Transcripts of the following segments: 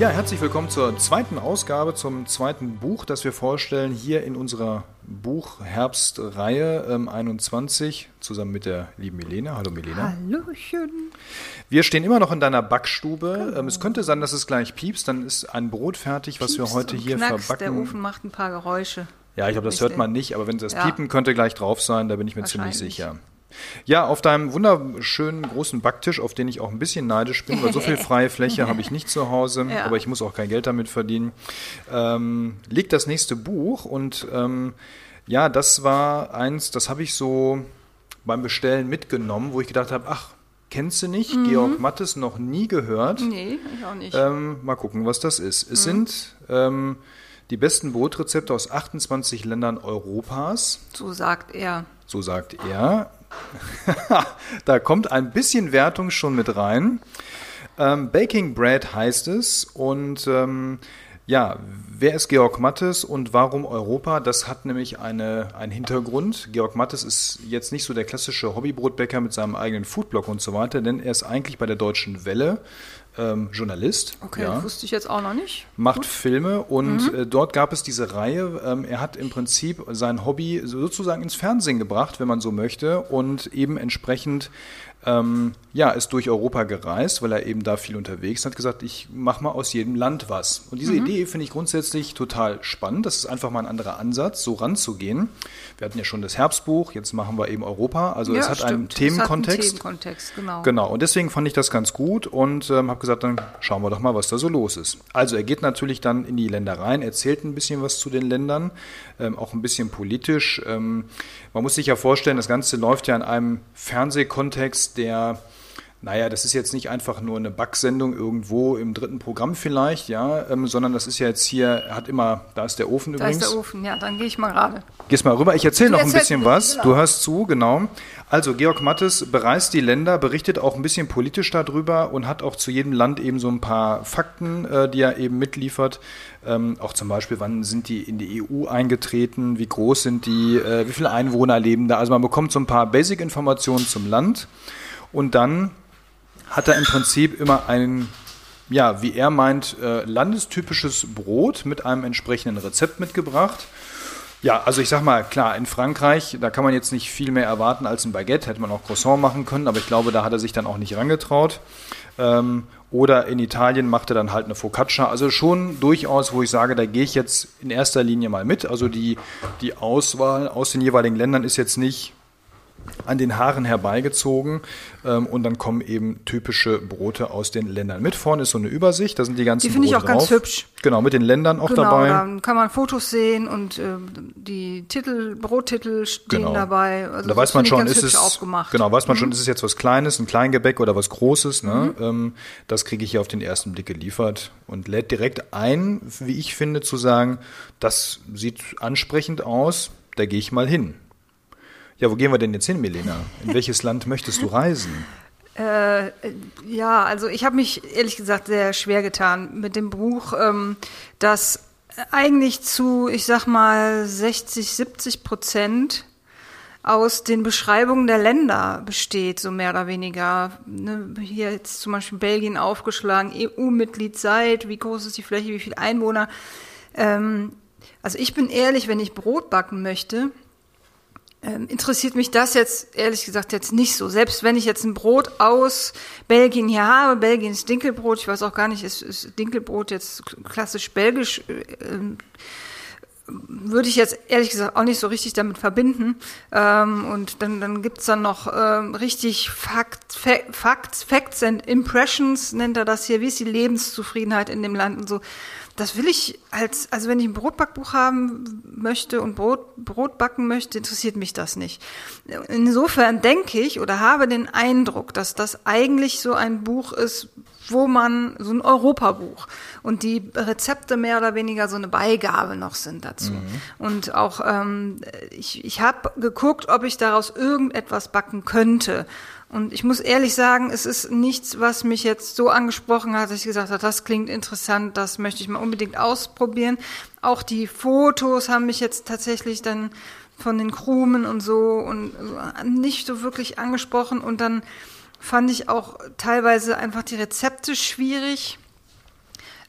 Ja, herzlich willkommen zur zweiten Ausgabe, zum zweiten Buch, das wir vorstellen hier in unserer Buchherbstreihe ähm, 21, zusammen mit der lieben Milena. Hallo Milena. Hallöchen. Wir stehen immer noch in deiner Backstube. Ähm, es könnte sein, dass es gleich piepst, dann ist ein Brot fertig, was wir Piepst heute und hier knackst, verbacken. Der Ofen macht ein paar Geräusche. Ja, ich glaube, das hört man nicht, aber wenn das Ja. Piepen könnte gleich drauf sein, da bin ich mir ziemlich sicher. Ja, auf deinem wunderschönen großen Backtisch, auf den ich auch ein bisschen neidisch bin, weil so viel freie Fläche habe ich nicht zu Hause, Ja. aber ich muss auch kein Geld damit verdienen, ähm, liegt das nächste Buch und ähm, ja, das war eins, das habe ich so beim Bestellen mitgenommen, wo ich gedacht habe, ach, kennst du nicht? Mhm. Georg Mattes noch nie gehört. Nee, ich auch nicht. Ähm, mal gucken, was das ist. Mhm. Es sind ähm, die besten Brotrezepte aus 28 Ländern Europas. so sagt er. So sagt er. da kommt ein bisschen Wertung schon mit rein. Ähm, Baking Bread heißt es. Und ähm, ja, wer ist Georg Mattes und warum Europa? Das hat nämlich eine, einen Hintergrund. Georg Mattes ist jetzt nicht so der klassische Hobbybrotbäcker mit seinem eigenen Foodblog und so weiter, denn er ist eigentlich bei der Deutschen Welle ähm, Journalist. Okay, ja wusste ich jetzt auch noch nicht. macht Filme und äh, dort gab es diese Reihe. Ähm, er hat im Prinzip sein Hobby sozusagen ins Fernsehen gebracht, wenn man so möchte, und eben entsprechend ähm, ja ist durch Europa gereist, weil er eben da viel unterwegs ist, hat gesagt, ich mache mal aus jedem Land was. Und diese Idee finde ich grundsätzlich total spannend. Das ist einfach mal ein anderer Ansatz, so ranzugehen. Wir hatten ja schon das Herbstbuch, jetzt machen wir eben Europa. Also es hat einen stimmt. Es Themenkontext. Hat einen Themenkontext, genau. Genau, und deswegen fand ich das ganz gut und ähm, habe gesagt, dann schauen wir doch mal, was da so los ist. Also er geht natürlich dann in die Länder rein, erzählt ein bisschen was zu den Ländern, ähm, auch ein bisschen politisch. Ähm, man muss sich ja vorstellen, das Ganze läuft ja in einem Fernsehkontext, der naja, das ist jetzt nicht einfach nur eine Backsendung irgendwo im dritten Programm vielleicht, ja, ähm, sondern das ist ja jetzt hier, er hat immer, da ist der Ofen Da übrigens. ist der Ofen, ja, dann gehe ich mal gerade. Gehst mal rüber, ich erzähle noch ein bisschen was. bisschen, Du genau. hörst zu, genau. Also Georg Mattes bereist die Länder, berichtet auch ein bisschen politisch darüber und hat auch zu jedem Land eben so ein paar Fakten, äh, die er eben mitliefert. Ähm, auch zum Beispiel, wann sind die in die EU eingetreten, wie groß sind die, äh, wie viele Einwohner leben da. Also man bekommt so ein paar Basic-Informationen zum Land und dann hat er im Prinzip immer ein, ja, wie er meint, äh, landestypisches Brot mit einem entsprechenden Rezept mitgebracht. Ja, also ich sag mal, klar, in Frankreich, da kann man jetzt nicht viel mehr erwarten als ein Baguette, hätte man auch Croissant machen können, aber ich glaube, da hat er sich dann auch nicht rangetraut. Ähm, oder in Italien macht er dann halt eine Focaccia. Also schon durchaus, wo ich sage, da gehe ich jetzt in erster Linie mal mit. Also die, die Auswahl aus den jeweiligen Ländern ist jetzt nicht an den Haaren herbeigezogen ähm, und dann kommen eben typische Brote aus den Ländern. Mit vorne ist so eine Übersicht, da sind die ganzen Die finde ich Brote auch ganz drauf. hübsch. Genau, mit den Ländern auch genau, dabei. dann kann man Fotos sehen und äh, die Titel, Brottitel stehen Genau. dabei. Also da weiß das man schon, ganz ist es aufgemacht. genau, weiß man Mhm. schon, ist es jetzt was Kleines, ein Kleingebäck oder was Großes. Ne? Ähm, das kriege ich hier auf den ersten Blick geliefert und lädt direkt ein, wie ich finde, zu sagen, das sieht ansprechend aus, da gehe ich mal hin. Ja, wo gehen wir denn jetzt hin, Milena? In welches Land möchtest du reisen? Äh, ja, also ich habe mich ehrlich gesagt sehr schwer getan mit dem Buch, ähm, das eigentlich zu, ich sag mal, 60, 70 Prozent aus den Beschreibungen der Länder besteht, so mehr oder weniger. Ne, hier jetzt zum Beispiel Belgien aufgeschlagen, EU-Mitglied seid, wie groß ist die Fläche, wie viele Einwohner. Ähm, also ich bin ehrlich, wenn ich Brot backen möchte, ähm, interessiert mich das jetzt ehrlich gesagt jetzt nicht so. Selbst wenn ich jetzt ein Brot aus Belgien hier habe, Belgien ist Dinkelbrot, ich weiß auch gar nicht, ist, ist Dinkelbrot jetzt klassisch belgisch, äh, ähm, würde ich jetzt ehrlich gesagt auch nicht so richtig damit verbinden. Ähm, und dann, dann gibt's dann noch ähm, richtig Fact, Fa Facts, Facts and Impressions, nennt er das hier. Wie ist die Lebenszufriedenheit in dem Land und so. Das will ich als, also wenn ich ein Brotbackbuch haben möchte und Brot, Brot backen möchte, interessiert mich das nicht. Insofern denke ich oder habe den Eindruck, dass das eigentlich so ein Buch ist, wo man so ein Europabuch und die Rezepte mehr oder weniger so eine Beigabe noch sind dazu. Mhm. Und auch ähm, ich, ich habe geguckt, ob ich daraus irgendetwas backen könnte. Und ich muss ehrlich sagen, es ist nichts, was mich jetzt so angesprochen hat, dass ich gesagt habe, das klingt interessant, das möchte ich mal unbedingt ausprobieren. Auch die Fotos haben mich jetzt tatsächlich dann von den Krumen und so und nicht so wirklich angesprochen. Und dann fand ich auch teilweise einfach die Rezepte schwierig.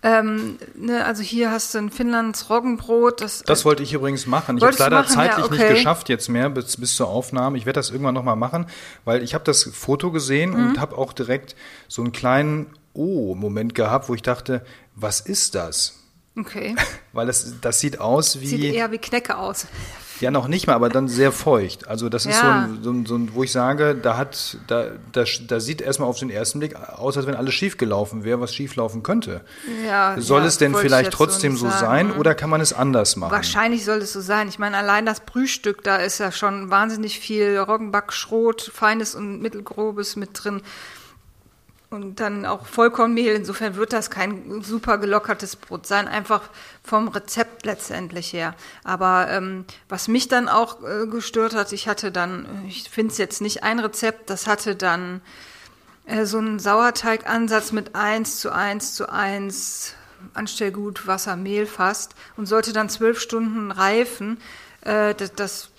Ähm, ne, also hier hast du in Finnlands Roggenbrot. Das, das wollte ich übrigens machen. Ich habe es leider machen? zeitlich ja, okay. nicht geschafft jetzt mehr bis, bis zur Aufnahme. Ich werde das irgendwann nochmal machen, weil ich habe das Foto gesehen mhm. und habe auch direkt so einen kleinen Oh-Moment gehabt, wo ich dachte, was ist das? Okay. weil das, das sieht aus wie... Sieht eher wie Knecke aus. Ja, noch nicht mal, aber dann sehr feucht. Also das ist ja. so, ein, so, ein, wo ich sage, da hat, da, da, da sieht erstmal auf den ersten Blick aus, als wenn alles schief gelaufen wäre, was schief laufen könnte. Ja, soll ja, es denn vielleicht trotzdem so, so sein oder kann man es anders machen? Wahrscheinlich soll es so sein. Ich meine, allein das Brühstück, da ist ja schon wahnsinnig viel Roggenbackschrot, feines und mittelgrobes mit drin und dann auch Vollkornmehl. Insofern wird das kein super gelockertes Brot sein, einfach vom Rezept letztendlich her. Aber ähm, was mich dann auch äh, gestört hat, ich hatte dann, ich finde es jetzt nicht ein Rezept, das hatte dann äh, so einen Sauerteigansatz mit eins zu eins zu eins Anstellgut, Wasser, Mehl fast und sollte dann zwölf Stunden reifen. Äh, das, das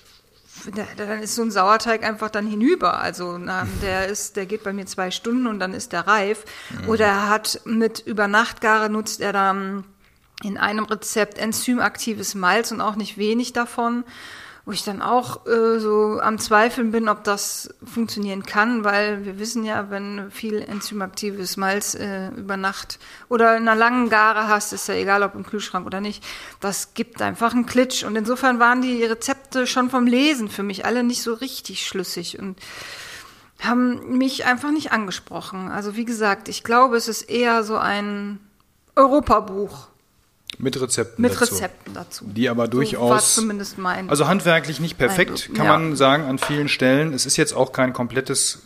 dann ist so ein Sauerteig einfach dann hinüber. Also na, der ist, der geht bei mir zwei Stunden und dann ist der reif. Mhm. Oder er hat mit Übernachtgare nutzt er dann in einem Rezept enzymaktives Malz und auch nicht wenig davon wo ich dann auch äh, so am Zweifeln bin, ob das funktionieren kann, weil wir wissen ja, wenn viel enzymaktives Malz äh, über Nacht oder in einer langen Gare hast, ist ja egal, ob im Kühlschrank oder nicht, das gibt einfach einen Klitsch. Und insofern waren die Rezepte schon vom Lesen für mich alle nicht so richtig schlüssig und haben mich einfach nicht angesprochen. Also wie gesagt, ich glaube, es ist eher so ein Europabuch mit Rezepten Mit dazu. Rezepten dazu. Die aber durchaus. So zumindest mein. Also handwerklich nicht perfekt, kann ja. man sagen, an vielen Stellen. Es ist jetzt auch kein komplettes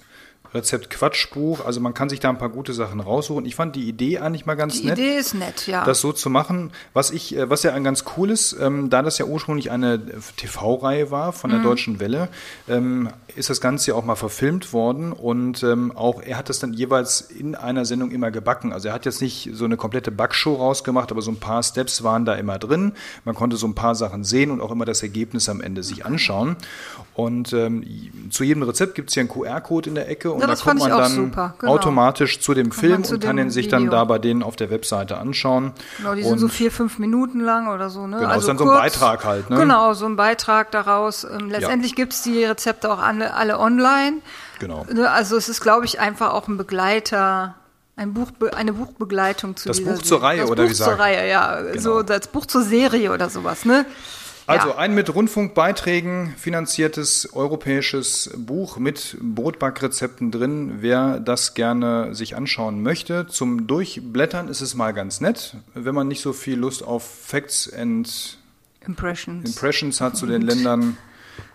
Rezept Quatschbuch. Also man kann sich da ein paar gute Sachen raussuchen. Ich fand die Idee eigentlich mal ganz die nett. Die Idee ist nett, ja. Das so zu machen. Was ich, äh, was ja ein ganz cool ist, ähm, da das ja ursprünglich eine TV-Reihe war von der mhm. Deutschen Welle, ähm, ist das Ganze ja auch mal verfilmt worden und ähm, auch er hat das dann jeweils in einer Sendung immer gebacken. Also er hat jetzt nicht so eine komplette Backshow rausgemacht, aber so ein paar Steps waren da immer drin. Man konnte so ein paar Sachen sehen und auch immer das Ergebnis am Ende sich anschauen. Und ähm, zu jedem Rezept gibt es hier einen QR-Code in der Ecke und ja, da kommt man dann genau. automatisch zu dem Film zu und kann den sich Video. dann da bei denen auf der Webseite anschauen. Genau, die sind so vier, fünf Minuten lang oder so. Ne? Genau, also ist dann kurz, so ein Beitrag halt. Ne? Genau, so ein Beitrag daraus. Ähm, letztendlich ja. gibt es die Rezepte auch alle, alle online. Genau. Ne, also es ist, glaube ich, einfach auch ein Begleiter. Ein Buch, eine Buchbegleitung zu Das Buch zur Reihe, das oder Buch wie sagen? zur Reihe, ja. Genau. So das Buch zur Serie oder sowas, ne? Also ja. ein mit Rundfunkbeiträgen finanziertes europäisches Buch mit Brotbackrezepten drin. Wer das gerne sich anschauen möchte, zum Durchblättern ist es mal ganz nett, wenn man nicht so viel Lust auf Facts and Impressions, Impressions hat zu den Ländern.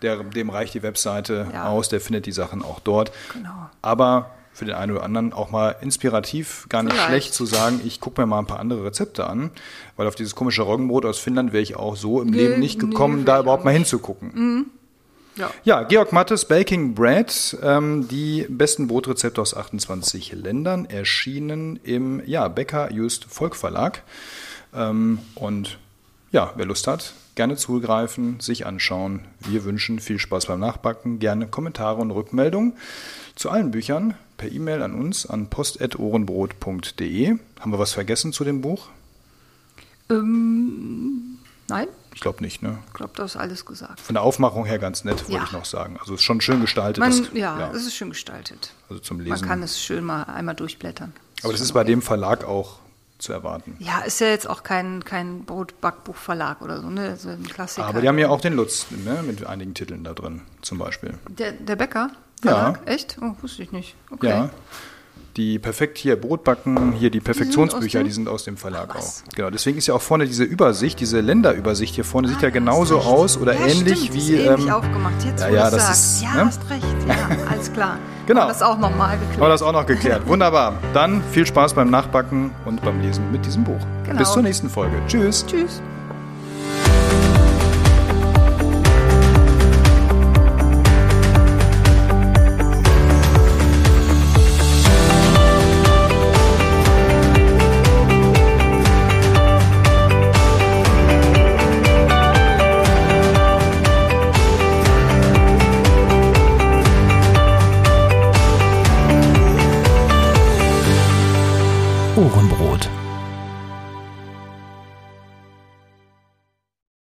Der, dem reicht die Webseite ja. aus, der findet die Sachen auch dort. Genau. Aber für den einen oder anderen auch mal inspirativ, gar nicht Vielleicht. schlecht zu sagen, ich gucke mir mal ein paar andere Rezepte an, weil auf dieses komische Roggenbrot aus Finnland wäre ich auch so im nee, Leben nicht gekommen, nee, da überhaupt mal hinzugucken. Mhm. Ja. ja. Georg Mattes, Baking Bread, ähm, die besten Brotrezepte aus 28 Ländern, erschienen im ja, Bäcker Just Volk Verlag. Ähm, und ja, wer Lust hat, gerne zugreifen, sich anschauen. Wir wünschen viel Spaß beim Nachbacken, gerne Kommentare und Rückmeldungen zu allen Büchern per E-Mail an uns an post.ohrenbrot.de. Haben wir was vergessen zu dem Buch? Ähm, nein. Ich glaube nicht, ne? Ich glaube, das ist alles gesagt. Von der Aufmachung her ganz nett, wollte ja. ich noch sagen. Also es ist schon schön gestaltet. Man, das, ja, ja, es ist schön gestaltet. Also zum Lesen. Man kann es schön mal einmal durchblättern. Das Aber das ist bei dem Verlag auch zu erwarten. Ja, ist ja jetzt auch kein, kein Brotbackbuchverlag oder so, ne? So ein Klassiker. Aber die haben ja auch den Lutz, ne? Mit einigen Titeln da drin, zum Beispiel. Der, der Bäcker? Verlag? Ja. Echt? Oh, wusste ich nicht. Okay. Ja. Die perfekt hier Brotbacken, hier die Perfektionsbücher, die sind aus dem Verlag Ach, auch. Genau, deswegen ist ja auch vorne diese Übersicht, diese Länderübersicht hier vorne ah, sieht ja genauso aus oder ja, ähnlich stimmt, wie. Ist ähnlich ähm, aufgemacht. Jetzt, ja, ja, das sagst. ist. Ja, ne? hast recht. Ja, alles klar. Genau. Aber das auch nochmal geklärt. War das auch noch geklärt. Wunderbar. Dann viel Spaß beim Nachbacken und beim Lesen mit diesem Buch. Genau. Bis zur nächsten Folge. Tschüss. Tschüss.